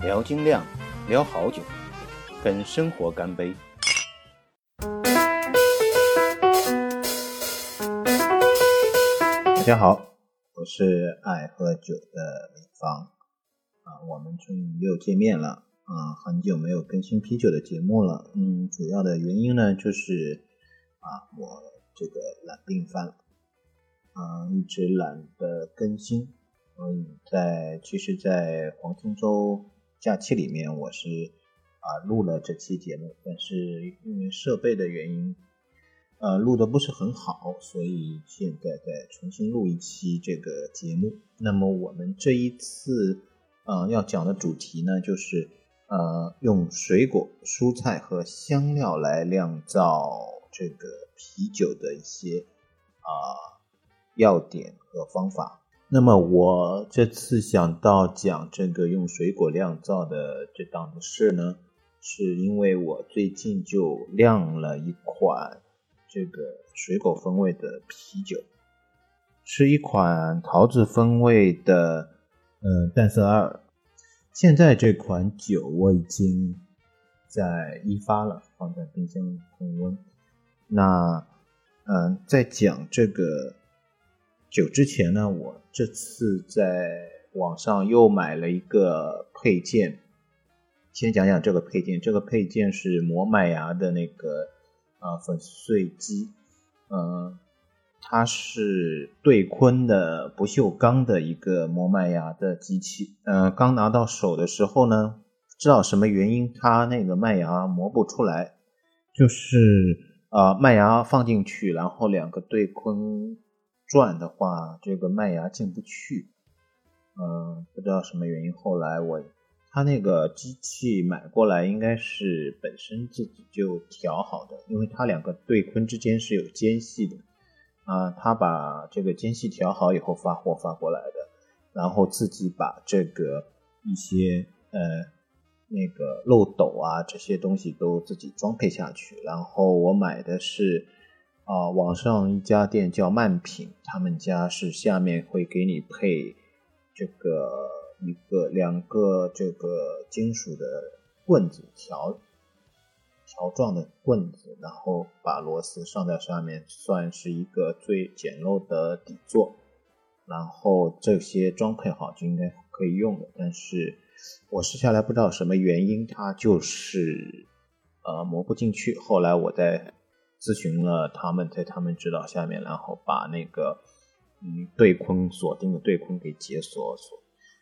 聊精酿，聊好酒，跟生活干杯！大家好，我是爱喝酒的李芳啊，我们终于又见面了啊，很久没有更新啤酒的节目了。嗯，主要的原因呢，就是啊，我这个懒病犯了，啊，一直懒得更新。嗯，在其实，在黄金周假期里面，我是啊录了这期节目，但是因为设备的原因，呃，录的不是很好，所以现在再重新录一期这个节目。那么我们这一次啊要讲的主题呢，就是呃用水果、蔬菜和香料来酿造这个啤酒的一些啊要点和方法。那么我这次想到讲这个用水果酿造的这档子事呢，是因为我最近就酿了一款这个水果风味的啤酒，是一款桃子风味的，嗯，淡色二。现在这款酒我已经在一发了，放在冰箱恒温。那，嗯，在讲这个。酒之前呢，我这次在网上又买了一个配件。先讲讲这个配件，这个配件是磨麦芽的那个啊粉碎机，嗯，它是对坤的不锈钢的一个磨麦芽的机器。嗯，刚拿到手的时候呢，不知道什么原因，它那个麦芽磨不出来，就是啊麦芽放进去，然后两个对坤。转的话，这个麦芽进不去，嗯，不知道什么原因。后来我，他那个机器买过来，应该是本身自己就调好的，因为它两个对坤之间是有间隙的，啊，他把这个间隙调好以后发货发过来的，然后自己把这个一些呃那个漏斗啊这些东西都自己装配下去，然后我买的是。啊，网上一家店叫慢品，他们家是下面会给你配这个一个两个这个金属的棍子条条状的棍子，然后把螺丝上在上面，算是一个最简陋的底座。然后这些装配好就应该可以用了，但是我试下来不知道什么原因，它就是呃磨不进去。后来我在。咨询了他们，在他们指导下面，然后把那个嗯对坤锁定的对坤给解锁锁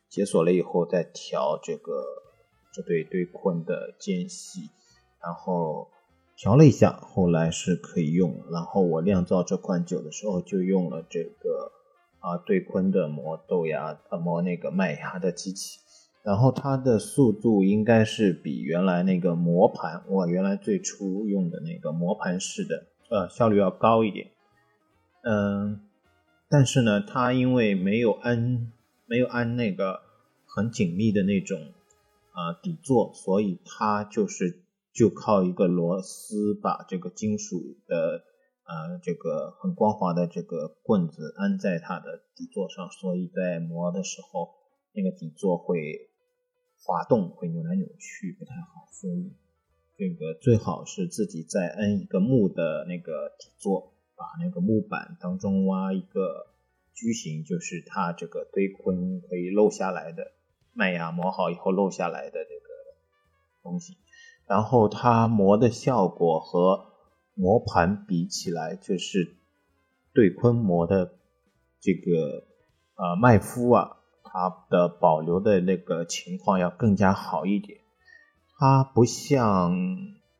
解锁了以后，再调这个这对对坤的间隙，然后调了一下，后来是可以用。然后我酿造这款酒的时候，就用了这个啊对坤的磨豆芽呃磨那个麦芽的机器。然后它的速度应该是比原来那个磨盘，我原来最初用的那个磨盘式的，呃，效率要高一点。嗯，但是呢，它因为没有安没有安那个很紧密的那种啊底座，所以它就是就靠一个螺丝把这个金属的啊这个很光滑的这个棍子安在它的底座上，所以在磨的时候那个底座会。滑动会扭来扭去不太好，所以这个最好是自己再摁一个木的那个底座，把那个木板当中挖一个矩形，就是它这个堆坤可以漏下来的麦芽磨好以后漏下来的这个东西，然后它磨的效果和磨盘比起来，就是对坤磨的这个呃麦麸啊。它的保留的那个情况要更加好一点，它不像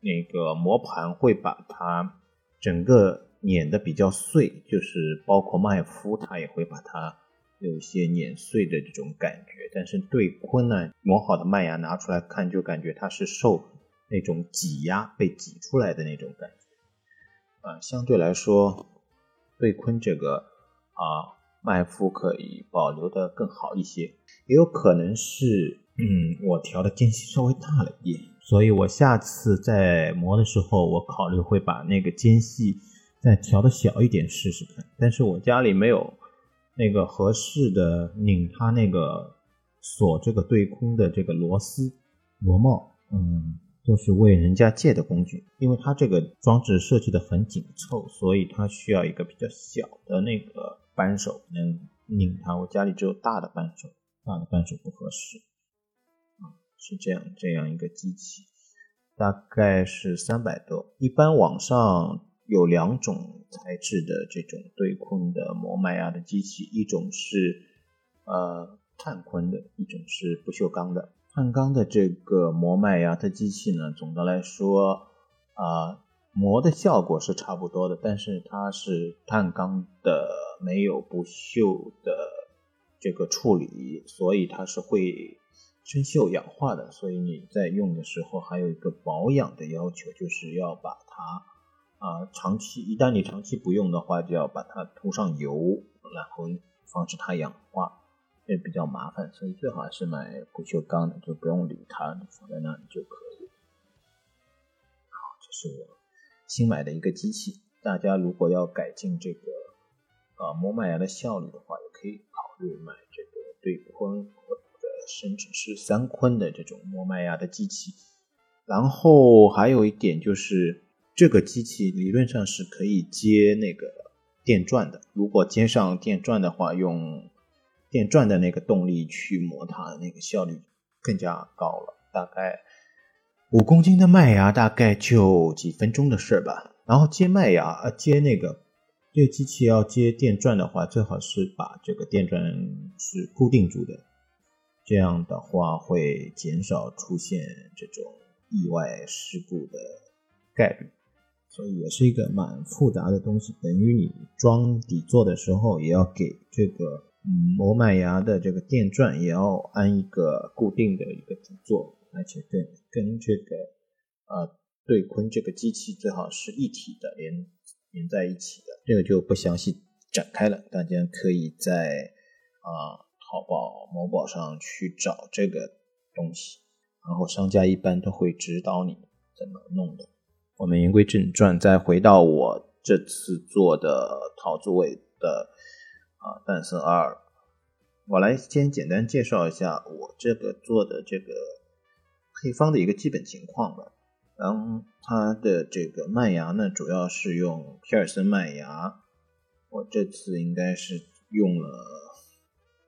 那个磨盘会把它整个碾的比较碎，就是包括麦麸，它也会把它有一些碾碎的这种感觉。但是对坤呢，磨好的麦芽拿出来看，就感觉它是受那种挤压被挤出来的那种感觉。啊，相对来说，对坤这个啊。麦麸可以保留的更好一些，也有可能是，嗯，我调的间隙稍微大了一点，所以我下次在磨的时候，我考虑会把那个间隙再调的小一点试试看。但是我家里没有那个合适的拧它那个锁这个对空的这个螺丝、螺帽，嗯，都是为人家借的工具。因为它这个装置设计的很紧凑，所以它需要一个比较小的那个扳手能拧它。我家里只有大的扳手，大的扳手不合适。啊，是这样，这样一个机器，大概是三百多。一般网上。有两种材质的这种对坤的磨麦芽的机器，一种是呃碳坤的，一种是不锈钢的。碳钢的这个磨麦芽的机器呢，总的来说啊磨的效果是差不多的，但是它是碳钢的，没有不锈的这个处理，所以它是会生锈氧化的。所以你在用的时候还有一个保养的要求，就是要把它。啊，长期一旦你长期不用的话，就要把它涂上油，然后防止它氧化，也比较麻烦，所以最好是买不锈钢的，就不用理它，放在那里就可以。好，这是我新买的一个机器，大家如果要改进这个啊磨麦芽的效率的话，也可以考虑买这个对坤或者甚至是三坤的这种磨麦芽的机器。然后还有一点就是。这个机器理论上是可以接那个电钻的。如果接上电钻的话，用电钻的那个动力去磨它，那个效率更加高了。大概五公斤的麦芽，大概就几分钟的事吧。然后接麦芽，呃，接那个这个机器要接电钻的话，最好是把这个电钻是固定住的，这样的话会减少出现这种意外事故的概率。所以也是一个蛮复杂的东西，等于你装底座的时候，也要给这个嗯磨麦芽的这个电钻也要安一个固定的一个底座，而且跟跟这个呃对坤这个机器最好是一体的，连连在一起的。这个就不详细展开了，大家可以在啊淘宝、某宝上去找这个东西，然后商家一般都会指导你怎么弄的。我们言归正传，再回到我这次做的陶子伟的啊诞生二，我来先简单介绍一下我这个做的这个配方的一个基本情况吧。然后它的这个麦芽呢，主要是用皮尔森麦芽，我这次应该是用了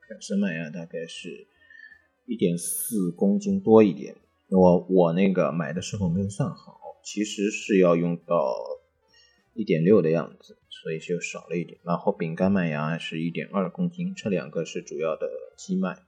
皮尔森麦芽，大概是一点四公斤多一点。我我那个买的时候没有算好。其实是要用到一点六的样子，所以就少了一点。然后饼干麦芽是一点二公斤，这两个是主要的基麦。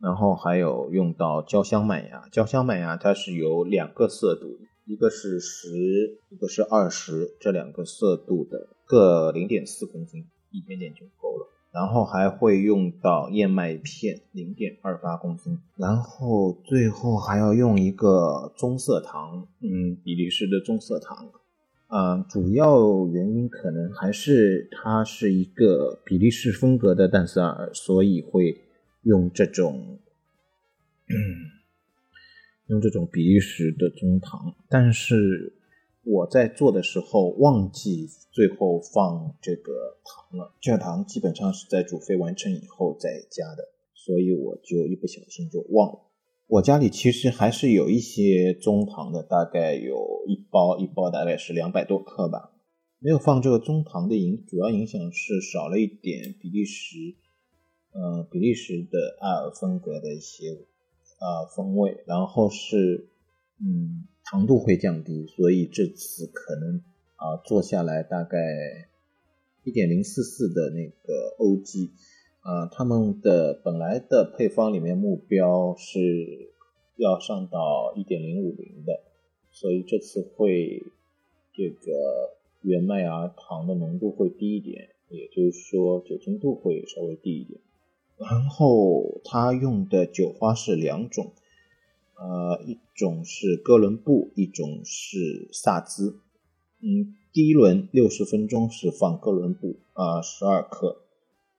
然后还有用到焦香麦芽，焦香麦芽它是有两个色度，一个是十，一个是二十，这两个色度的各零点四公斤，一点点就够了。然后还会用到燕麦片零点二八公斤，然后最后还要用一个棕色糖，嗯，比利时的棕色糖，啊，主要原因可能还是它是一个比利时风格的淡色尔，所以会用这种，用这种比利时的中糖，但是。我在做的时候忘记最后放这个糖了，这个糖基本上是在煮沸完成以后再加的，所以我就一不小心就忘了。我家里其实还是有一些中糖的，大概有一包，一包大概是两百多克吧。没有放这个中糖的影，主要影响是少了一点比利时，呃，比利时的艾尔风格的一些呃风味，然后是嗯。糖度会降低，所以这次可能啊做下来大概一点零四四的那个欧 g 啊，他们的本来的配方里面目标是要上到一点零五零的，所以这次会这个原麦芽糖的浓度会低一点，也就是说酒精度会稍微低一点。然后他用的酒花是两种。呃，一种是哥伦布，一种是萨兹。嗯，第一轮六十分钟是放哥伦布啊，十二克，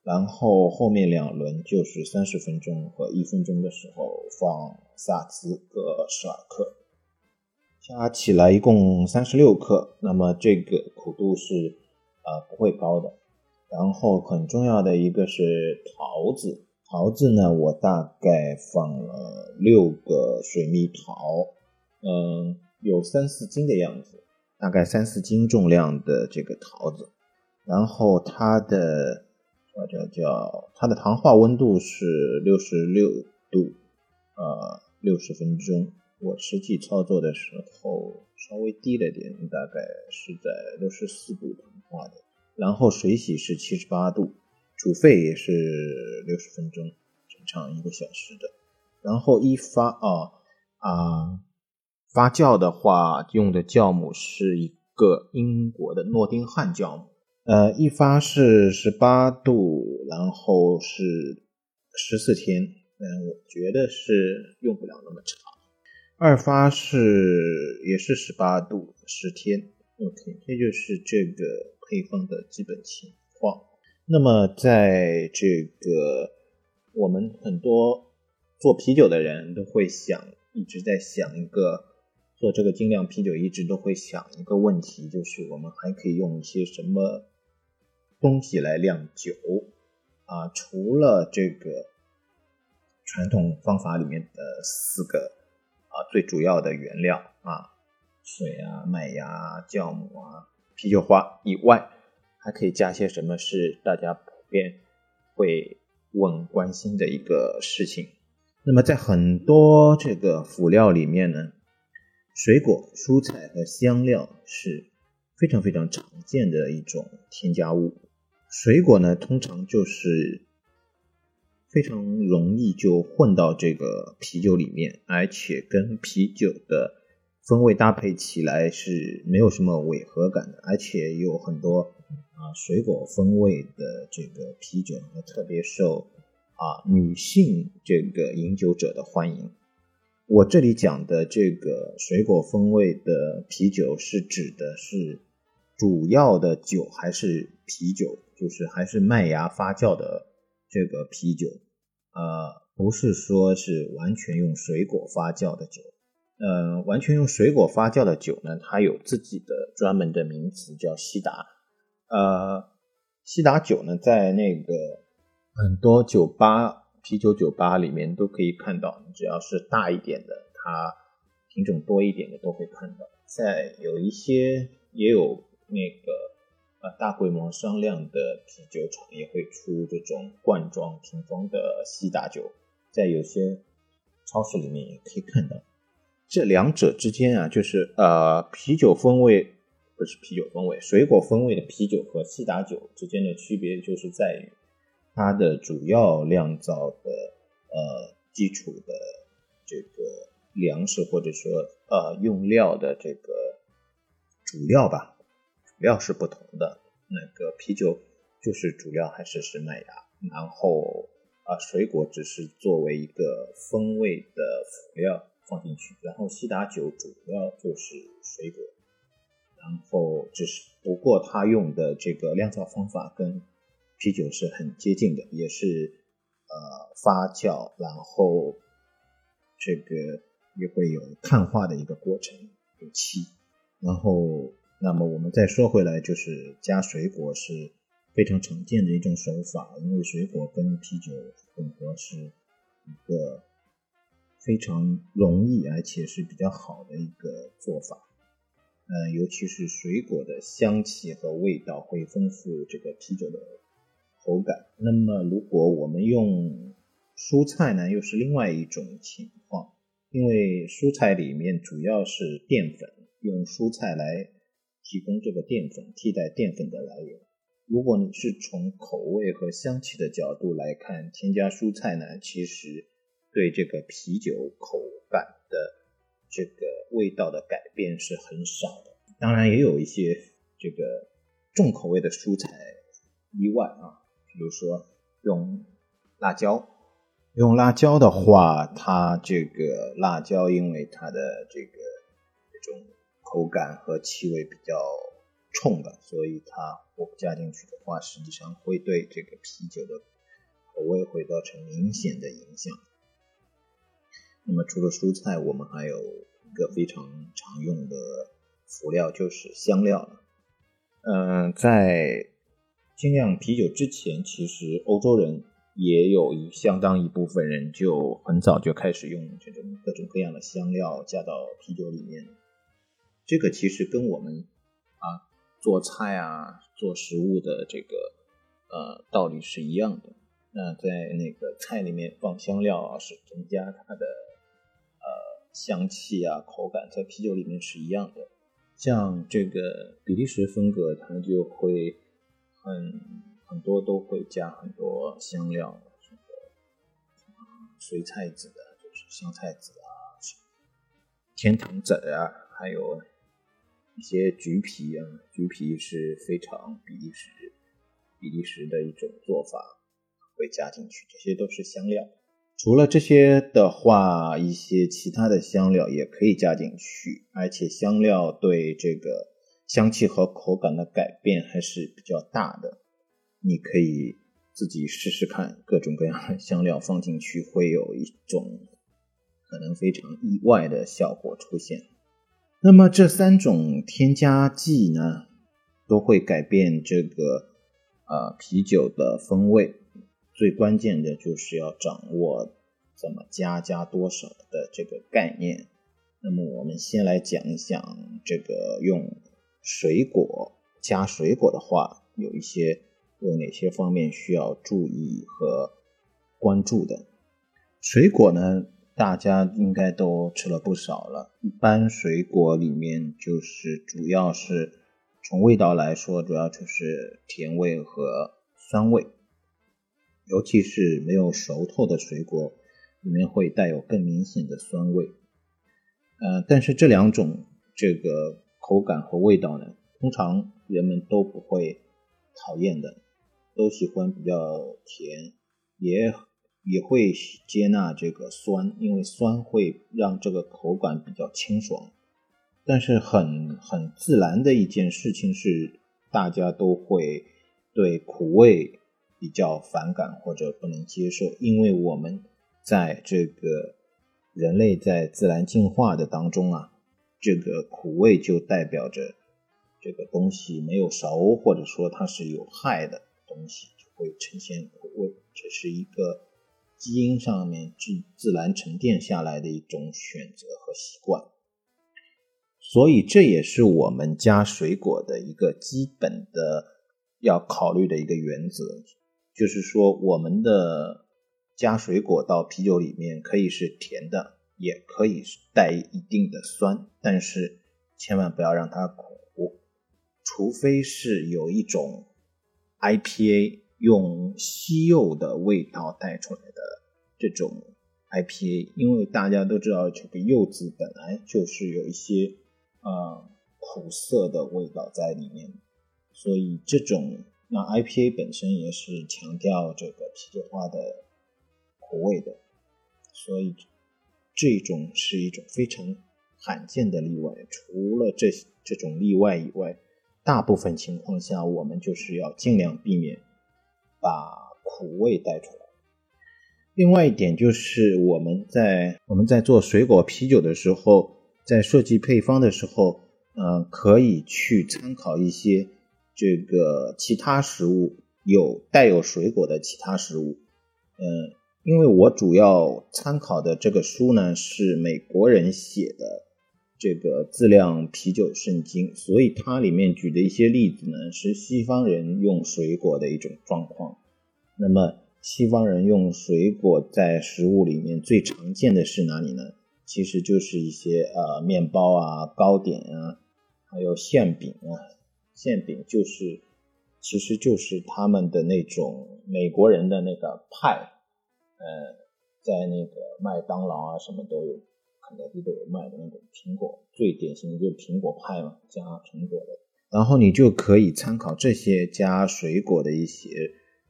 然后后面两轮就是三十分钟和一分钟的时候放萨兹各十二克，加起来一共三十六克。那么这个苦度是啊不会高的。然后很重要的一个是桃子，桃子呢，我大概放了六个水蜜桃，嗯，有三四斤的样子，大概三四斤重量的这个桃子。然后它的叫叫叫它的糖化温度是六十六度，呃，六十分钟。我实际操作的时候稍微低了点，大概是在六十四度糖化的。然后水洗是七十八度，煮沸也是六十分钟，正常一个小时的。然后一发啊啊发酵的话，用的酵母是一个英国的诺丁汉酵母，呃，一发是十八度，然后是十四天，嗯，我觉得是用不了那么长。二发是也是十八度，十天，OK，这就是这个配方的基本情况。那么在这个我们很多做啤酒的人都会想，一直在想一个做这个精酿啤酒，一直都会想一个问题，就是我们还可以用一些什么东西来酿酒啊？除了这个传统方法里面的四个。啊，最主要的原料啊，水啊、麦芽、酵母啊、啤酒花以外，还可以加些什么？是大家普遍会问、关心的一个事情。那么，在很多这个辅料里面呢，水果、蔬菜和香料是非常非常常见的一种添加物。水果呢，通常就是。非常容易就混到这个啤酒里面，而且跟啤酒的风味搭配起来是没有什么违和感的，而且有很多啊水果风味的这个啤酒呢特别受啊女性这个饮酒者的欢迎。我这里讲的这个水果风味的啤酒是指的是主要的酒还是啤酒，就是还是麦芽发酵的这个啤酒。呃，不是说是完全用水果发酵的酒，呃，完全用水果发酵的酒呢，它有自己的专门的名词叫西达，呃，西达酒呢，在那个很多酒吧、啤酒酒吧里面都可以看到，只要是大一点的，它品种多一点的都会看到，在有一些也有那个。大规模商量的啤酒厂也会出这种罐装瓶装的西达酒，在有些超市里面也可以看到。这两者之间啊，就是呃啤酒风味不是啤酒风味，水果风味的啤酒和西打酒之间的区别，就是在于它的主要酿造的呃基础的这个粮食或者说呃用料的这个主料吧。主料是不同的，那个啤酒就是主料还是是麦芽，然后啊水果只是作为一个风味的辅料放进去，然后西打酒主要就是水果，然后只是不过它用的这个酿造方法跟啤酒是很接近的，也是呃发酵，然后这个也会有碳化的一个过程有气，然后。那么我们再说回来，就是加水果是非常常见的一种手法，因为水果跟啤酒混合是一个非常容易而且是比较好的一个做法。嗯，尤其是水果的香气和味道会丰富这个啤酒的口感。那么如果我们用蔬菜呢，又是另外一种情况，因为蔬菜里面主要是淀粉，用蔬菜来。提供这个淀粉替代淀粉的来源。如果你是从口味和香气的角度来看，添加蔬菜呢，其实对这个啤酒口感的这个味道的改变是很少的。当然，也有一些这个重口味的蔬菜例外啊，比如说用辣椒。用辣椒的话，它这个辣椒因为它的这个这种。口感和气味比较冲的，所以它我加进去的话，实际上会对这个啤酒的口味会造成明显的影响。那么除了蔬菜，我们还有一个非常常用的辅料，就是香料了。嗯，在精酿啤酒之前，其实欧洲人也有相当一部分人就很早就开始用这种各种各样的香料加到啤酒里面。这个其实跟我们啊做菜啊做食物的这个呃道理是一样的。那在那个菜里面放香料啊，是增加它的香气啊口感，在啤酒里面是一样的。像这个比利时风格，它就会很。很多都会加很多香料，什么水菜籽的，就是香菜籽啊，甜糖籽啊，还有一些橘皮啊，橘皮是非常比利时比利时的一种做法，会加进去，这些都是香料。除了这些的话，一些其他的香料也可以加进去，而且香料对这个香气和口感的改变还是比较大的。你可以自己试试看，各种各样的香料放进去，会有一种可能非常意外的效果出现。那么这三种添加剂呢，都会改变这个呃啤酒的风味。最关键的就是要掌握怎么加，加多少的这个概念。那么我们先来讲一讲这个用水果加水果的话，有一些。有哪些方面需要注意和关注的？水果呢？大家应该都吃了不少了。一般水果里面就是主要是从味道来说，主要就是甜味和酸味。尤其是没有熟透的水果，里面会带有更明显的酸味。呃，但是这两种这个口感和味道呢，通常人们都不会讨厌的。都喜欢比较甜，也也会接纳这个酸，因为酸会让这个口感比较清爽。但是很很自然的一件事情是，大家都会对苦味比较反感或者不能接受，因为我们在这个人类在自然进化的当中啊，这个苦味就代表着这个东西没有熟，或者说它是有害的。东西就会呈现苦味，这是一个基因上面自自然沉淀下来的一种选择和习惯，所以这也是我们加水果的一个基本的要考虑的一个原则，就是说我们的加水果到啤酒里面可以是甜的，也可以带一定的酸，但是千万不要让它苦，除非是有一种。IPA 用西柚的味道带出来的这种 IPA，因为大家都知道这个柚子本来就是有一些呃苦涩的味道在里面，所以这种那 IPA 本身也是强调这个啤酒花的苦味的，所以这种是一种非常罕见的例外。除了这这种例外以外。大部分情况下，我们就是要尽量避免把苦味带出来。另外一点就是，我们在我们在做水果啤酒的时候，在设计配方的时候，嗯，可以去参考一些这个其他食物有带有水果的其他食物。嗯，因为我主要参考的这个书呢是美国人写的。这个自酿啤酒圣经，所以它里面举的一些例子呢，是西方人用水果的一种状况。那么，西方人用水果在食物里面最常见的是哪里呢？其实就是一些呃面包啊、糕点啊，还有馅饼啊。馅饼就是，其实就是他们的那种美国人的那个派，呃，在那个麦当劳啊什么都有。肯德基都有卖的那种苹果，最典型的就是苹果派嘛，加苹果的。然后你就可以参考这些加水果的一些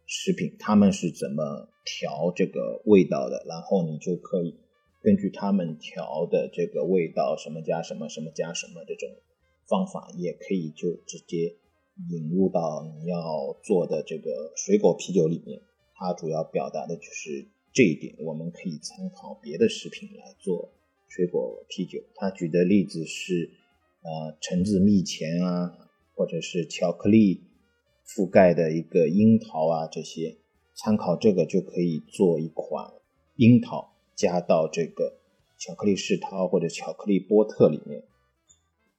食品，他们是怎么调这个味道的。然后你就可以根据他们调的这个味道，什么加什么，什么加什么这种方法，也可以就直接引入到你要做的这个水果啤酒里面。它主要表达的就是这一点，我们可以参考别的食品来做。水果啤酒，他举的例子是，呃，橙子蜜钳啊，或者是巧克力覆盖的一个樱桃啊，这些参考这个就可以做一款樱桃加到这个巧克力世涛或者巧克力波特里面，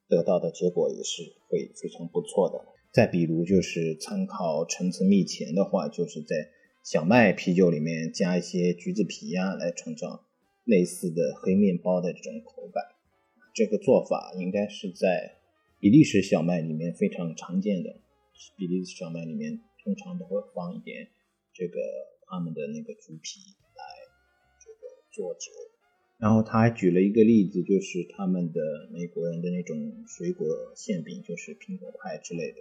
得到的结果也是会非常不错的。再比如就是参考橙子蜜前的话，就是在小麦啤酒里面加一些橘子皮呀，来创造类似的黑面包的这种口感。这个做法应该是在比利时小麦里面非常常见的。比利时小麦里面通常都会放一点这个他们的那个橘皮来这个做酒。然后他还举了一个例子，就是他们的美国人的那种水果馅饼，就是苹果派之类的。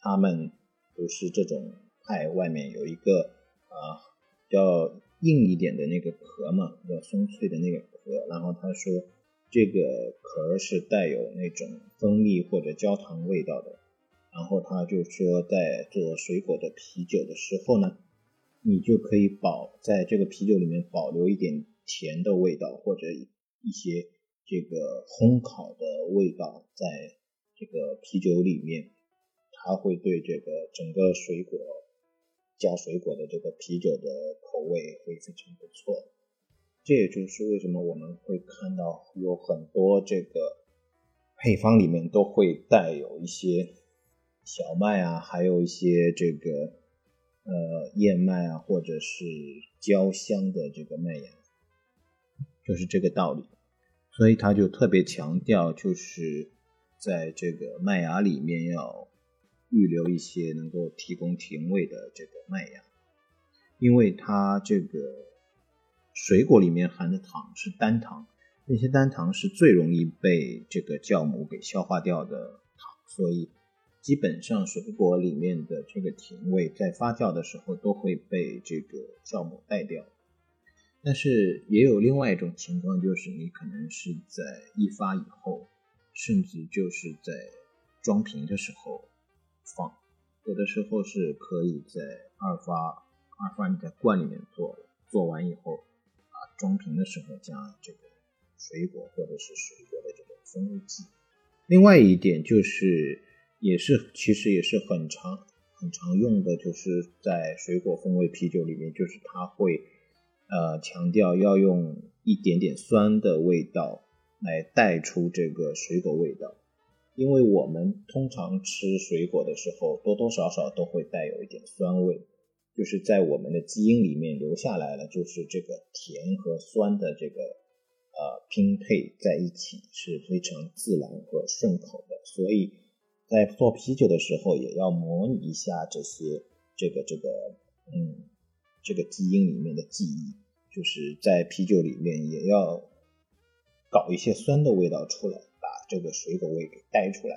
他们不是这种派外面有一个啊比较硬一点的那个壳嘛，比较松脆的那个壳。然后他说这个壳是带有那种蜂蜜或者焦糖味道的。然后他就说在做水果的啤酒的时候呢，你就可以保在这个啤酒里面保留一点甜的味道或者一些这个烘烤的味道在这个啤酒里面。它会对这个整个水果加水果的这个啤酒的口味会非常不错，这也就是为什么我们会看到有很多这个配方里面都会带有一些小麦啊，还有一些这个呃燕麦啊，或者是焦香的这个麦芽，就是这个道理。所以他就特别强调，就是在这个麦芽里面要。预留一些能够提供甜味的这个麦芽，因为它这个水果里面含的糖是单糖，那些单糖是最容易被这个酵母给消化掉的糖，所以基本上水果里面的这个甜味在发酵的时候都会被这个酵母带掉。但是也有另外一种情况，就是你可能是在一发以后，甚至就是在装瓶的时候。放，有的时候是可以在二发，二发你在罐里面做，做完以后啊装瓶的时候加这个水果或者是水果的这个风味剂。另外一点就是，也是其实也是很常很常用的，就是在水果风味啤酒里面，就是它会呃强调要用一点点酸的味道来带出这个水果味道。因为我们通常吃水果的时候，多多少少都会带有一点酸味，就是在我们的基因里面留下来了，就是这个甜和酸的这个呃拼配在一起是非常自然和顺口的。所以在做啤酒的时候，也要模拟一下这些这个这个嗯这个基因里面的记忆，就是在啤酒里面也要搞一些酸的味道出来。把这个水果味给带出来。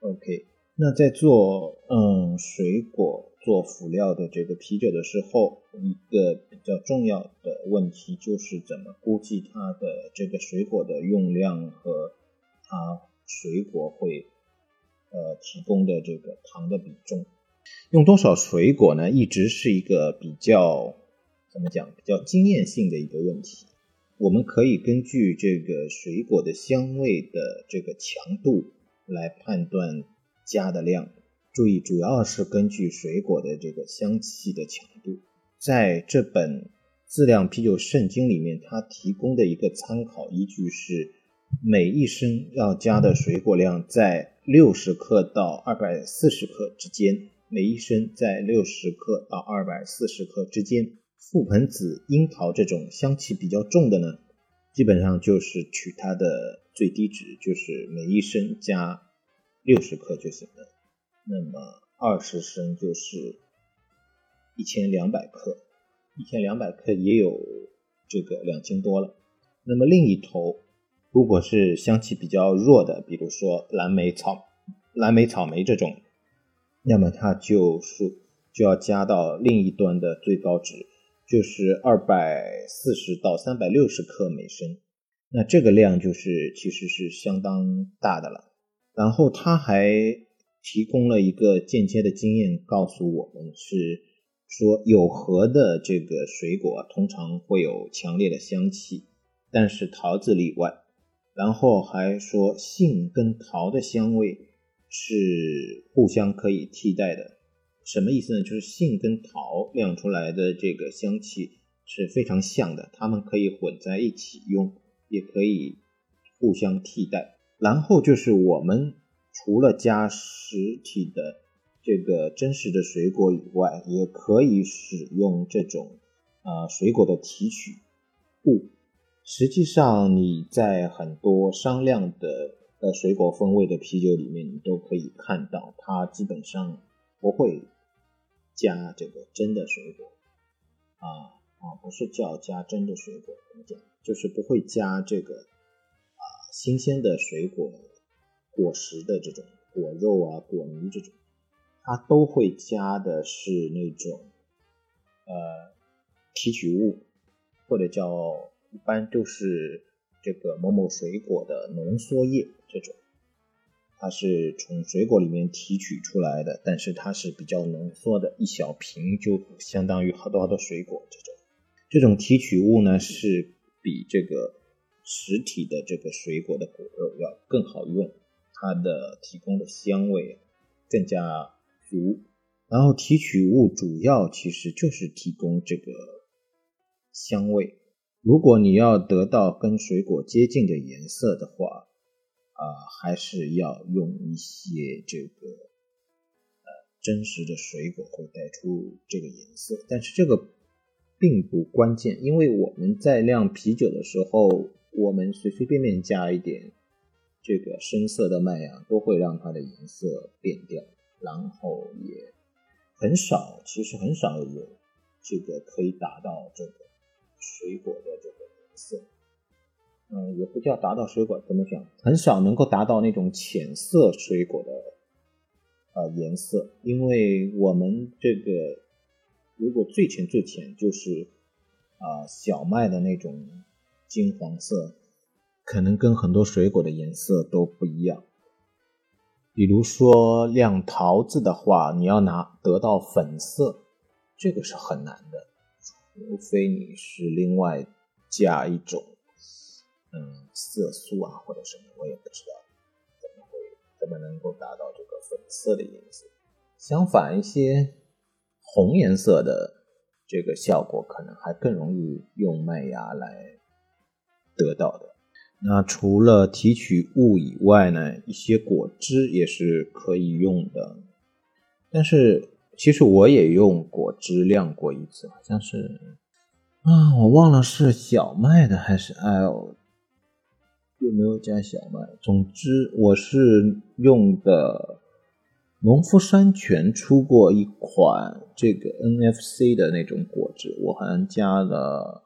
OK，那在做嗯水果做辅料的这个啤酒的时候，一个比较重要的问题就是怎么估计它的这个水果的用量和它水果会呃提供的这个糖的比重。用多少水果呢？一直是一个比较怎么讲比较经验性的一个问题。我们可以根据这个水果的香味的这个强度来判断加的量。注意，主要是根据水果的这个香气的强度。在这本自酿啤酒圣经里面，它提供的一个参考依据是每一升要加的水果量在六十克到二百四十克之间。每一升在六十克到二百四十克之间。覆盆子、樱桃这种香气比较重的呢，基本上就是取它的最低值，就是每一升加六十克就行了。那么二十升就是一千两百克，一千两百克也有这个两斤多了。那么另一头，如果是香气比较弱的，比如说蓝莓、草蓝莓、草莓这种，那么它就是就要加到另一端的最高值。就是二百四十到三百六十克每升，那这个量就是其实是相当大的了。然后他还提供了一个间接的经验，告诉我们是说有核的这个水果通常会有强烈的香气，但是桃子例外。然后还说杏跟桃的香味是互相可以替代的。什么意思呢？就是杏跟桃酿出来的这个香气是非常像的，它们可以混在一起用，也可以互相替代。然后就是我们除了加实体的这个真实的水果以外，也可以使用这种呃水果的提取物。实际上你在很多商量的在水果风味的啤酒里面，你都可以看到，它基本上不会。加这个真的水果啊啊，不是叫加真的水果，怎么讲？就是不会加这个啊新鲜的水果果实的这种果肉啊果泥这种，它都会加的是那种呃提取物，或者叫一般都是这个某某水果的浓缩液这种。它是从水果里面提取出来的，但是它是比较浓缩的，一小瓶就相当于好多好多水果这种。这种提取物呢是比这个实体的这个水果的果肉要更好用，它的提供的香味更加足。然后提取物主要其实就是提供这个香味。如果你要得到跟水果接近的颜色的话，啊，还是要用一些这个呃真实的水果会带出这个颜色，但是这个并不关键，因为我们在酿啤酒的时候，我们随随便便加一点这个深色的麦芽，都会让它的颜色变掉，然后也很少，其实很少有这个可以达到这个水果的这个颜色。嗯，也不叫达到水果，怎么讲？很少能够达到那种浅色水果的呃颜色，因为我们这个如果最浅最浅就是啊小麦的那种金黄色，可能跟很多水果的颜色都不一样。比如说亮桃子的话，你要拿得到粉色，这个是很难的，除非你是另外加一种。嗯，色素啊或者什么，我也不知道怎么会怎么能够达到这个粉色的颜色。相反，一些红颜色的这个效果可能还更容易用麦芽来得到的。那除了提取物以外呢，一些果汁也是可以用的。但是其实我也用果汁酿过一次，好像是啊，我忘了是小麦的还是 L。又没有加小麦。总之，我是用的农夫山泉出过一款这个 NFC 的那种果汁，我好像加了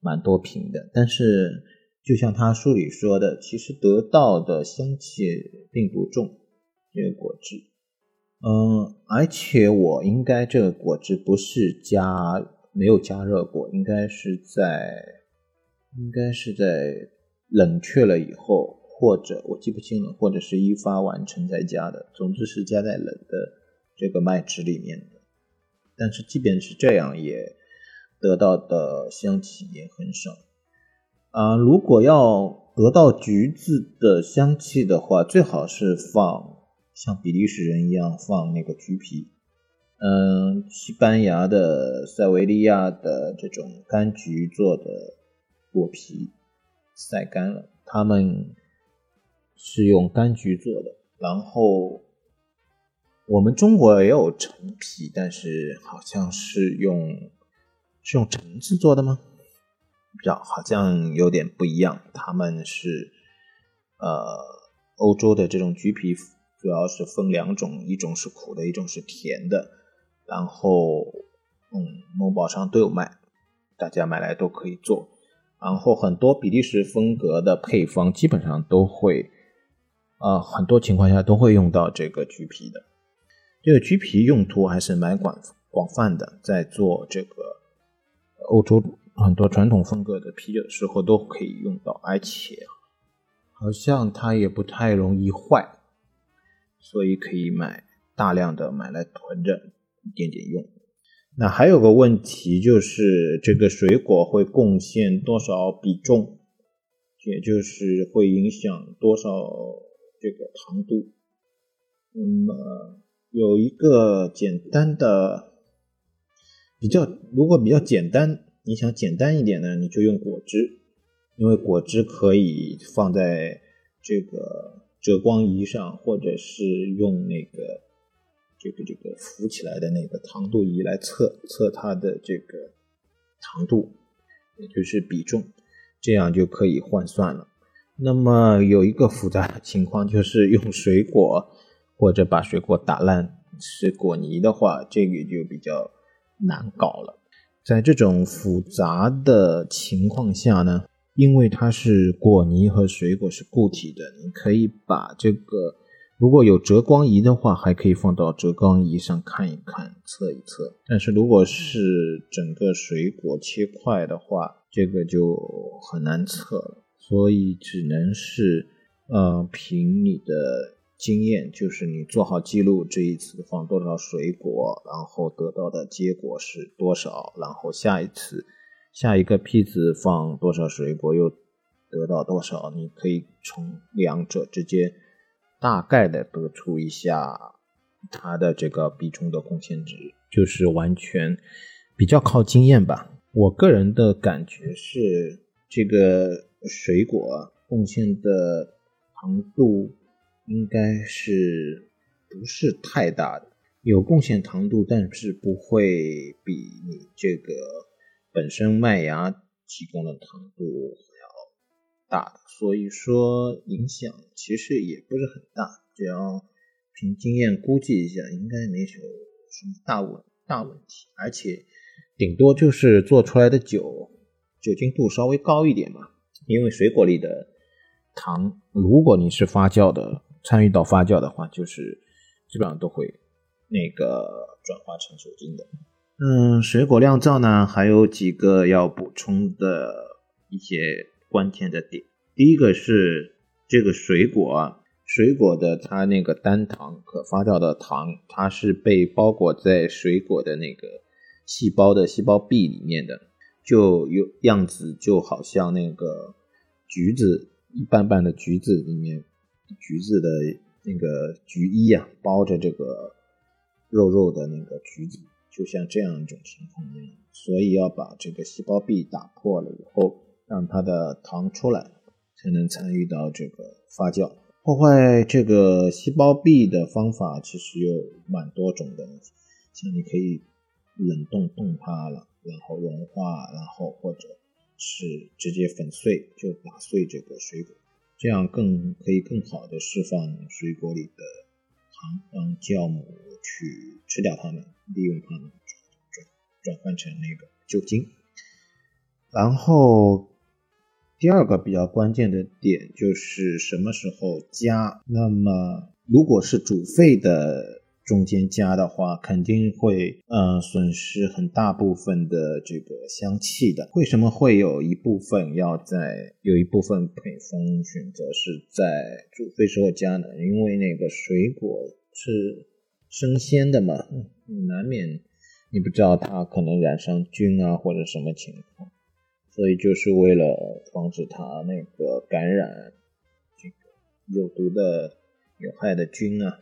蛮多瓶的。但是，就像他书里说的，其实得到的香气并不重。这个果汁，嗯，而且我应该这个果汁不是加没有加热过，应该是在应该是在。冷却了以后，或者我记不清了，或者是一发完成再加的，总之是加在冷的这个麦汁里面的。但是即便是这样，也得到的香气也很少啊。如果要得到橘子的香气的话，最好是放像比利时人一样放那个橘皮。嗯，西班牙的、塞维利亚的这种柑橘做的果皮。晒干了，他们是用柑橘做的。然后我们中国也有橙皮，但是好像是用是用橙子做的吗？比较好像有点不一样。他们是呃，欧洲的这种橘皮主要是分两种，一种是苦的，一种是甜的。然后嗯，某宝上都有卖，大家买来都可以做。然后很多比利时风格的配方基本上都会，呃，很多情况下都会用到这个橘皮的。这个橘皮用途还是蛮广广泛的，在做这个欧洲很多传统风格的啤酒的时候都可以用到，而且好像它也不太容易坏，所以可以买大量的买来囤着，一点点用。那还有个问题就是，这个水果会贡献多少比重，也就是会影响多少这个糖度。那么有一个简单的，比较如果比较简单，你想简单一点呢，你就用果汁，因为果汁可以放在这个折光仪上，或者是用那个这个这个浮起来的那个糖度仪来测测它的这个糖度，也就是比重，这样就可以换算了。那么有一个复杂的情况，就是用水果或者把水果打烂是果泥的话，这个就比较难搞了。在这种复杂的情况下呢，因为它是果泥和水果是固体的，你可以把这个如果有折光仪的话，还可以放到折光仪上看一看、测一测。但是如果是整个水果切块的话，这个就很难测了。所以只能是，呃，凭你的经验，就是你做好记录，这一次放多少水果，然后得到的结果是多少，然后下一次下一个批次放多少水果又得到多少，你可以从两者之间大概的得出一下它的这个比重的贡献值，就是完全比较靠经验吧。我个人的感觉是这个。水果贡献的糖度应该是不是太大的，有贡献糖度，但是不会比你这个本身麦芽提供的糖度大的，所以说影响其实也不是很大，只要凭经验估计一下，应该没有什么大问大问题，而且顶多就是做出来的酒酒精度稍微高一点嘛。因为水果里的糖，如果你是发酵的，参与到发酵的话，就是基本上都会那个转化成酒精的。嗯，水果酿造呢，还有几个要补充的一些关键的点。第一个是这个水果，水果的它那个单糖可发酵的糖，它是被包裹在水果的那个细胞的细胞壁里面的。就有样子，就好像那个橘子一般般的橘子里面，橘子的那个橘衣啊，包着这个肉肉的那个橘子，就像这样一种情况一样。所以要把这个细胞壁打破了以后，让它的糖出来，才能参与到这个发酵。破坏这个细胞壁的方法其实有蛮多种的，像你可以冷冻冻它了。然后融化，然后或者是直接粉碎，就打碎这个水果，这样更可以更好的释放水果里的糖，让酵母去吃掉它们，利用它们转转换成那个酒精。然后第二个比较关键的点就是什么时候加？那么如果是煮沸的。中间加的话，肯定会嗯损失很大部分的这个香气的。为什么会有一部分要在有一部分配方选择是在煮沸时候加呢？因为那个水果是生鲜的嘛，难免你不知道它可能染上菌啊或者什么情况，所以就是为了防止它那个感染这个有毒的有害的菌啊，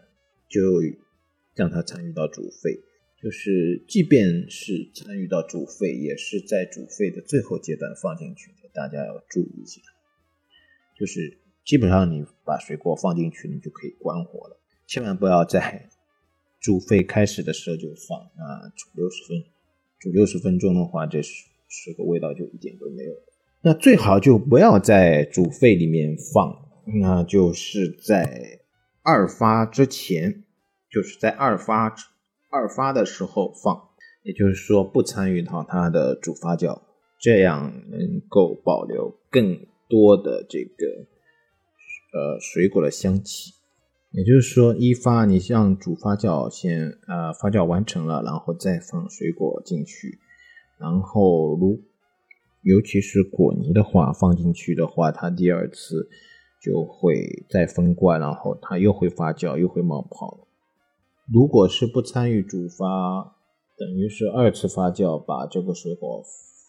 就。让它参与到煮沸，就是即便是参与到煮沸，也是在煮沸的最后阶段放进去的。大家要注意一下，就是基本上你把水果放进去，你就可以关火了，千万不要在煮沸开始的时候就放啊！煮六十分钟，煮六十分钟的话，这水果味道就一点都没有。那最好就不要在煮沸里面放，那就是在二发之前。就是在二发二发的时候放，也就是说不参与到它的主发酵，这样能够保留更多的这个呃水果的香气。也就是说，一发你像主发酵先呃发酵完成了，然后再放水果进去，然后如尤其是果泥的话放进去的话，它第二次就会再分罐，然后它又会发酵又会冒泡。如果是不参与主发，等于是二次发酵把这个水果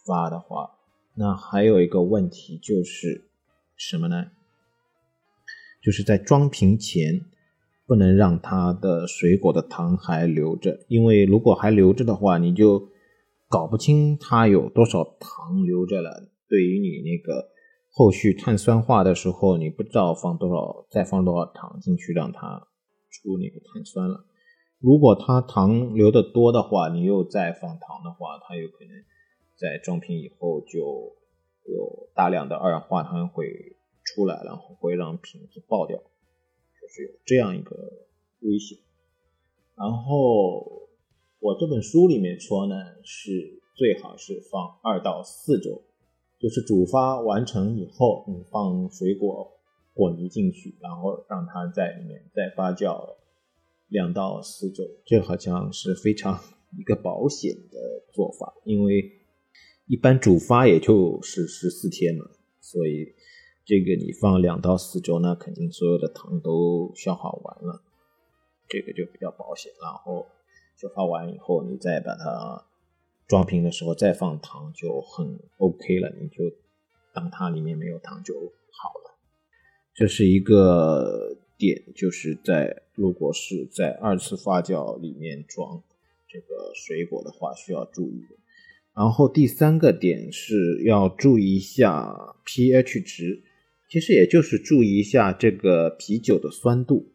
发的话，那还有一个问题就是什么呢？就是在装瓶前，不能让它的水果的糖还留着，因为如果还留着的话，你就搞不清它有多少糖留着了。对于你那个后续碳酸化的时候，你不知道放多少，再放多少糖进去让它出那个碳酸了。如果它糖留的多的话，你又再放糖的话，它有可能在装瓶以后就有大量的二氧化碳会出来，然后会让瓶子爆掉，就是有这样一个危险。然后我这本书里面说呢，是最好是放二到四周，就是煮发完成以后，你放水果果泥进去，然后让它在里面再发酵。两到四周，这好像是非常一个保险的做法，因为一般主发也就是十四天嘛，所以这个你放两到四周，那肯定所有的糖都消化完了，这个就比较保险。然后发完以后，你再把它装瓶的时候再放糖就很 OK 了，你就当它里面没有糖就好了。这是一个。点就是在如果是在二次发酵里面装这个水果的话，需要注意。然后第三个点是要注意一下 pH 值，其实也就是注意一下这个啤酒的酸度。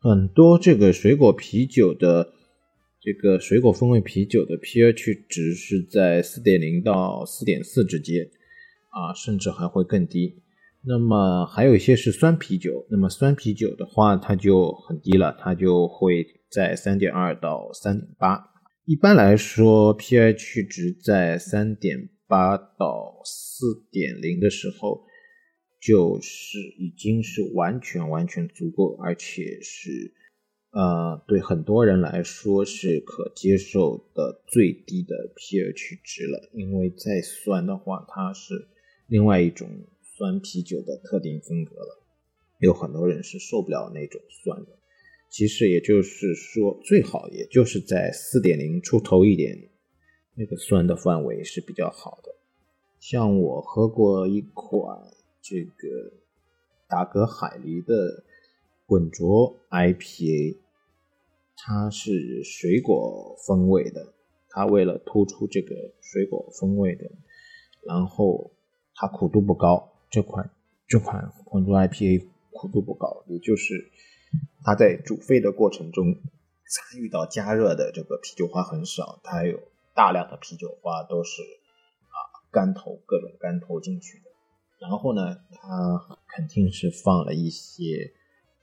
很多这个水果啤酒的这个水果风味啤酒的 pH 值是在四点零到四点四之间，啊，甚至还会更低。那么还有一些是酸啤酒，那么酸啤酒的话，它就很低了，它就会在三点二到三点八。一般来说，pH 值在三点八到四点零的时候，就是已经是完全完全足够，而且是呃对很多人来说是可接受的最低的 pH 值了。因为再酸的话，它是另外一种。酸啤酒的特定风格了，有很多人是受不了那种酸的。其实也就是说，最好也就是在四点零出头一点，那个酸的范围是比较好的。像我喝过一款这个达格海狸的滚浊 IPA，它是水果风味的，它为了突出这个水果风味的，然后它苦度不高。这款这款浑浊 IPA 苦度不高，也就是它在煮沸的过程中参与到加热的这个啤酒花很少，它有大量的啤酒花都是啊干头各种干头进去的。然后呢，它肯定是放了一些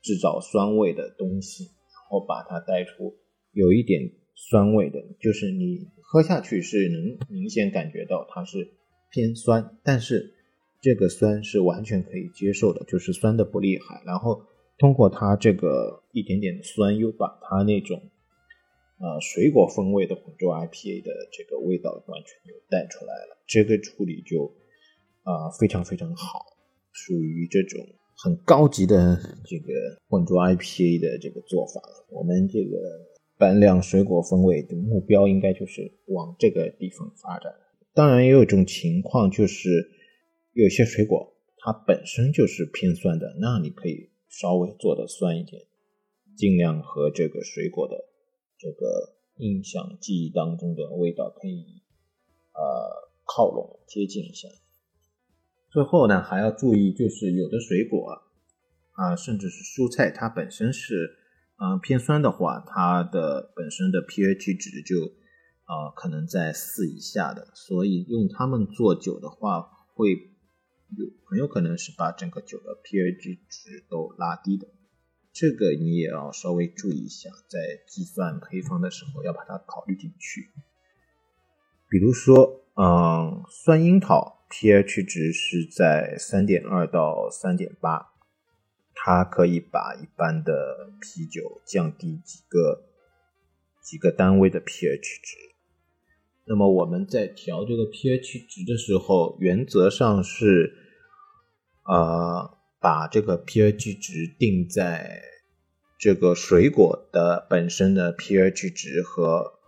制造酸味的东西，后把它带出有一点酸味的，就是你喝下去是能明显感觉到它是偏酸，但是。这个酸是完全可以接受的，就是酸的不厉害。然后通过它这个一点点的酸，又把它那种呃水果风味的浑浊 IPA 的这个味道完全就带出来了。这个处理就啊非常非常好，属于这种很高级的这个混浊 IPA 的这个做法。我们这个半量水果风味的目标应该就是往这个地方发展。当然，也有一种情况就是。有些水果它本身就是偏酸的，那你可以稍微做的酸一点，尽量和这个水果的这个印象记忆当中的味道可以呃靠拢接近一下。最后呢，还要注意，就是有的水果啊，甚至是蔬菜，它本身是嗯偏酸的话，它的本身的 pH 值就啊可能在四以下的，所以用它们做酒的话会。有很有可能是把整个酒的 pH 值都拉低的，这个你也要稍微注意一下，在计算配方的时候要把它考虑进去。比如说，嗯，酸樱桃 pH 值是在三点二到三点八，它可以把一般的啤酒降低几个几个单位的 pH 值。那么我们在调这个 pH 值的时候，原则上是。呃，把这个 pH 值定在这个水果的本身的 pH 值和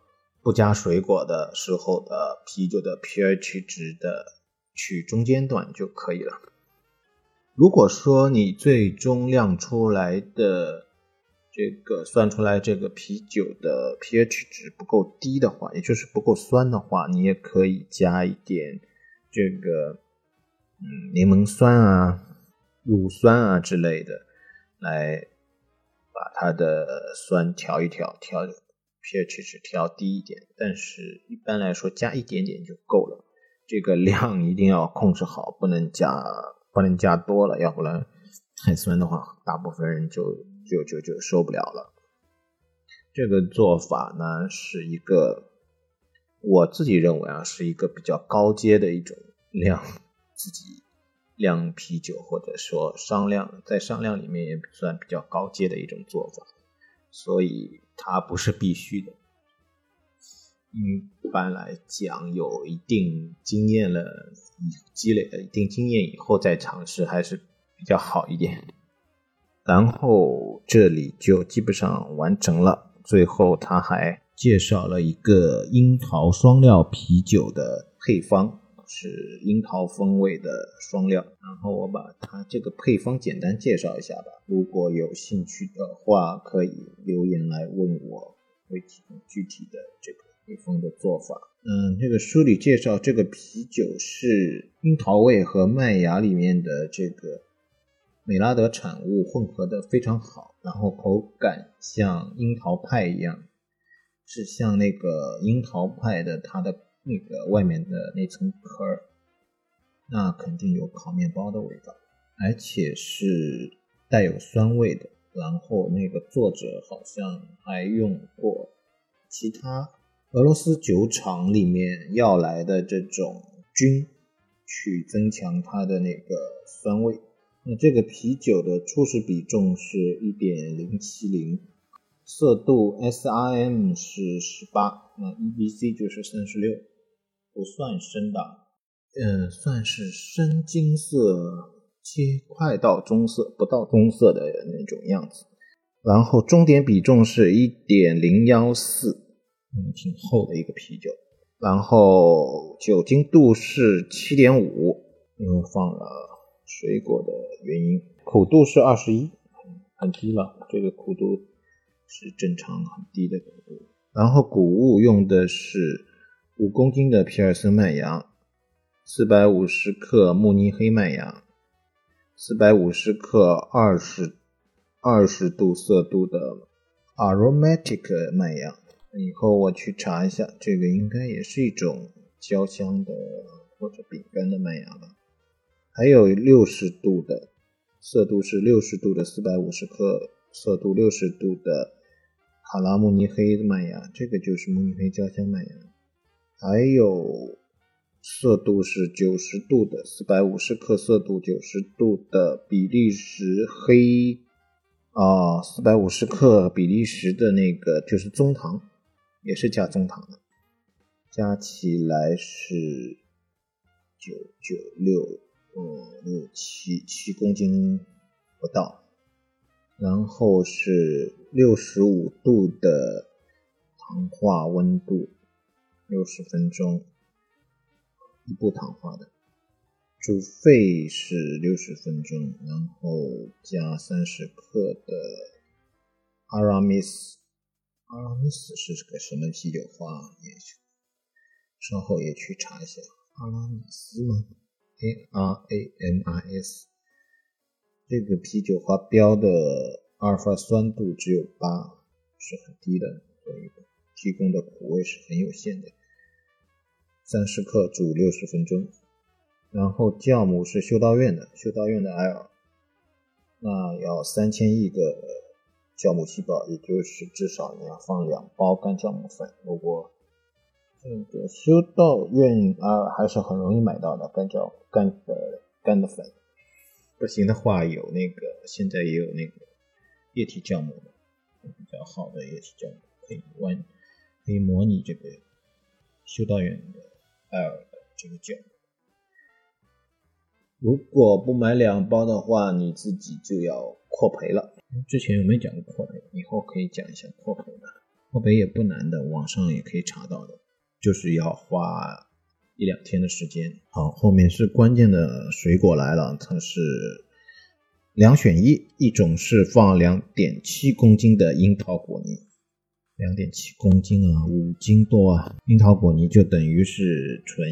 不加水果的时候的啤酒的 pH 值的取中间段就可以了。如果说你最终量出来的这个算出来这个啤酒的 pH 值不够低的话，也就是不够酸的话，你也可以加一点这个嗯柠檬酸啊、乳酸啊之类的，来把它的酸调一调，调 pH 值调低一点。但是一般来说加一点点就够了，这个量一定要控制好，不能加不能加多了，要不然很酸的话，大部分人就。就就就受不了了。这个做法呢，是一个我自己认为啊，是一个比较高阶的一种酿自己酿啤酒，或者说商量在商量里面也算比较高阶的一种做法，所以它不是必须的。一般来讲，有一定经验了，积累了一定经验以后再尝试，还是比较好一点。然后这里就基本上完成了。最后他还介绍了一个樱桃双料啤酒的配方，是樱桃风味的双料。然后我把它这个配方简单介绍一下吧。如果有兴趣的话，可以留言来问我，会提供具体的这个配方的做法。嗯，这个书里介绍这个啤酒是樱桃味和麦芽里面的这个。美拉德产物混合的非常好，然后口感像樱桃派一样，是像那个樱桃派的它的那个外面的那层壳儿，那肯定有烤面包的味道，而且是带有酸味的。然后那个作者好像还用过其他俄罗斯酒厂里面要来的这种菌，去增强它的那个酸味。那这个啤酒的初始比重是一点零七零，色度 S R M 是十八，那 E B C 就是三十六，不算深的，嗯，算是深金色，接快到棕色，不到棕色的那种样子。然后终点比重是一点零幺四，嗯，挺厚的一个啤酒。然后酒精度是七点五，因为放了。水果的原因，苦度是二十一，很低了。这个苦度是正常很低的苦度。然后谷物用的是五公斤的皮尔森麦芽，四百五十克慕尼黑麦芽，四百五十克二十二十度色度的 aromatic 麦芽。以后我去查一下，这个应该也是一种焦香的或者饼干的麦芽吧。还有六十度的色度是六十度的四百五十克色度六十度的卡拉慕尼黑的麦芽，这个就是慕尼黑焦香麦芽。还有色度是九十度的四百五十克色度九十度的比利时黑啊，四百五十克比利时的那个就是棕糖，也是加中糖的，加起来是九九六。呃，六七七公斤不到，然后是六十五度的糖化温度，六十分钟一步糖化的，煮沸是六十分钟，然后加三十克的阿拉米斯，阿拉米斯是个什么啤酒花？也去稍后也去查一下，阿拉米斯吗？A R A M I S，这个啤酒花标的阿尔法酸度只有八，是很低的，所以提供的苦味是很有限的。三十克煮六十分钟，然后酵母是修道院的，修道院的 L，那要三千亿个酵母细胞，也就是至少你要放两包干酵母粉，如果这个修道院啊，还是很容易买到的干酵干的干的粉。不行的话，有那个现在也有那个液体酵母的，比较好的液体酵母，可以玩，可以模拟这个修道院的艾尔的这个酵母。如果不买两包的话，你自己就要扩培了。之前有没有讲过扩培？以后可以讲一下扩培的。扩培也不难的，网上也可以查到的。就是要花一两天的时间。好，后面是关键的水果来了，它是两选一，一种是放两点七公斤的樱桃果泥，两点七公斤啊，五斤多啊！樱桃果泥就等于是纯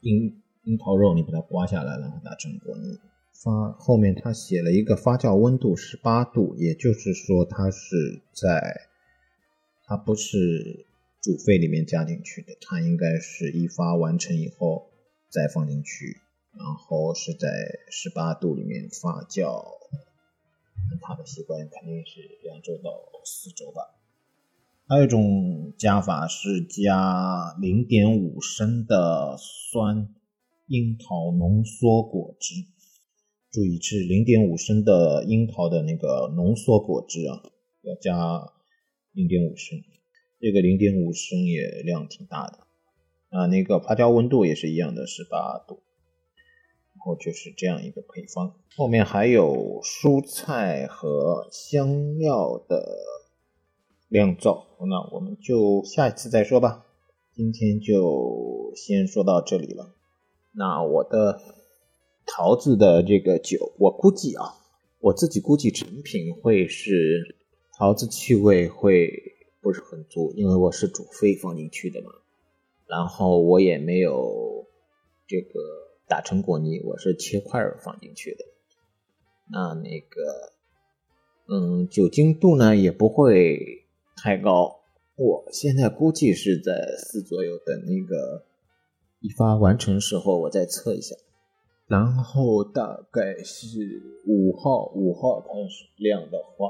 樱樱桃肉，你把它刮下来，然后打成果泥。发后面他写了一个发酵温度十八度，也就是说它是在它不是煮沸里面加进去的，它应该是一发完成以后再放进去，然后是在十八度里面发酵。他的习惯肯定是两周到四周吧。还有一种加法是加零点五升的酸樱桃浓缩果汁，注意是零点五升的樱桃的那个浓缩果汁啊，要加零点五升。这个零点五升也量挺大的啊。那个发酵温度也是一样的，十八度。然后就是这样一个配方，后面还有蔬菜和香料的酿造，那我们就下一次再说吧。今天就先说到这里了。那我的桃子的这个酒，我估计啊，我自己估计成品会是桃子气味会不是很足，因为我是煮沸放进去的嘛。然后我也没有这个。打成果泥，我是切块放进去的。那那个，嗯，酒精度呢也不会太高。我现在估计是在四左右。等那个一发完成时候，我再测一下。然后大概是五号，五号开始量的话，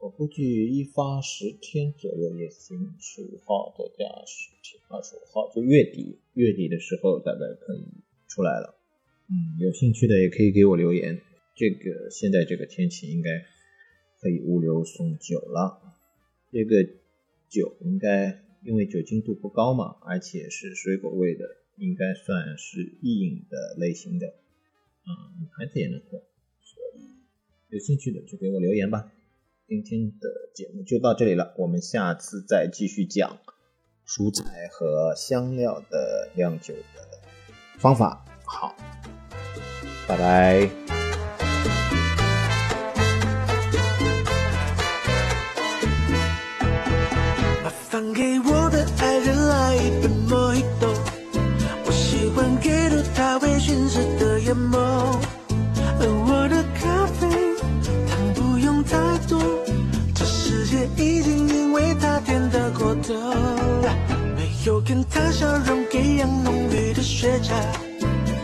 我估计一发十天左右也行。十五号再加十天，二十五号就月底，月底的时候大概可以。出来了，嗯，有兴趣的也可以给我留言。这个现在这个天气应该可以物流送酒了。这个酒应该因为酒精度不高嘛，而且是水果味的，应该算是易饮的类型的，啊，女孩子也能喝。所以有兴趣的就给我留言吧。今天的节目就到这里了，我们下次再继续讲蔬菜和香料的酿酒的。方法好，拜拜。就跟他笑容一样浓郁的雪茄，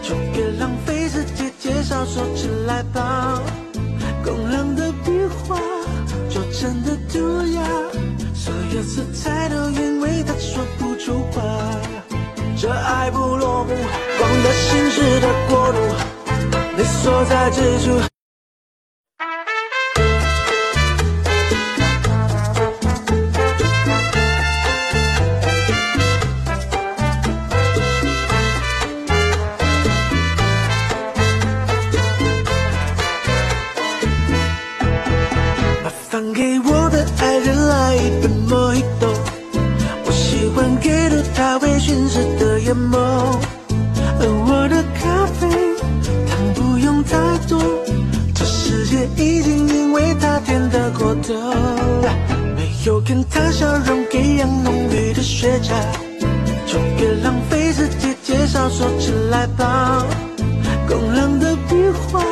就别浪费时间介绍，说起来吧。工人的笔画就真的涂鸦，所有色彩都因为他说不出话。这爱不落幕，光的心事的国度，你所在之处。而我的咖啡糖不用太多，这世界已经因为它甜得过头。没有跟他笑容一样浓郁的雪茄，就别浪费时间介绍，说起来吧。工人的笔画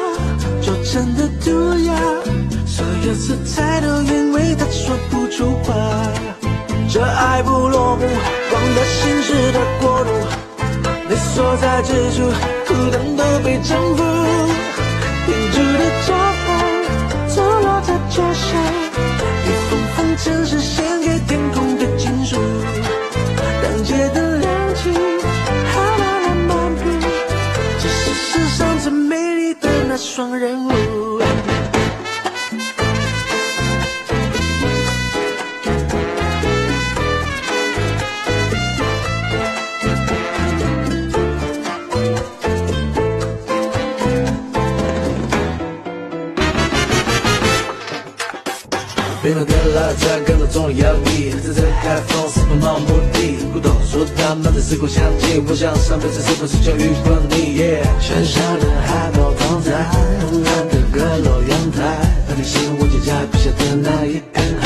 就真的涂鸦，所有色彩都因为他说不出话。这爱不落幕，光的心事的国度。你所在之处，孤单都被征服。停住的招牌，坐落在脚下。一封封城市献给天空的情书，当街的亮起，还慢慢漫步。这是世上最美丽的那双人舞。冰冷的蜡烛车跟着棕榈摇曳载着海风私奔漫无目的古董书摊漫着时光香气我想上辈子是不是就遇过你喧嚣的海报躺在慵懒的阁楼阳台和你心文学在笔下的那一片海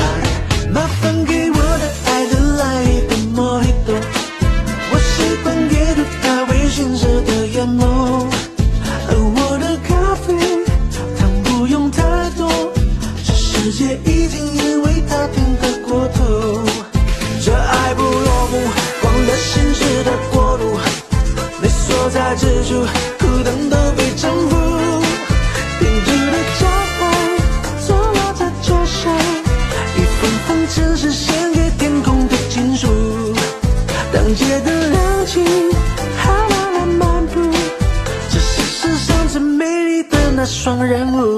双人舞。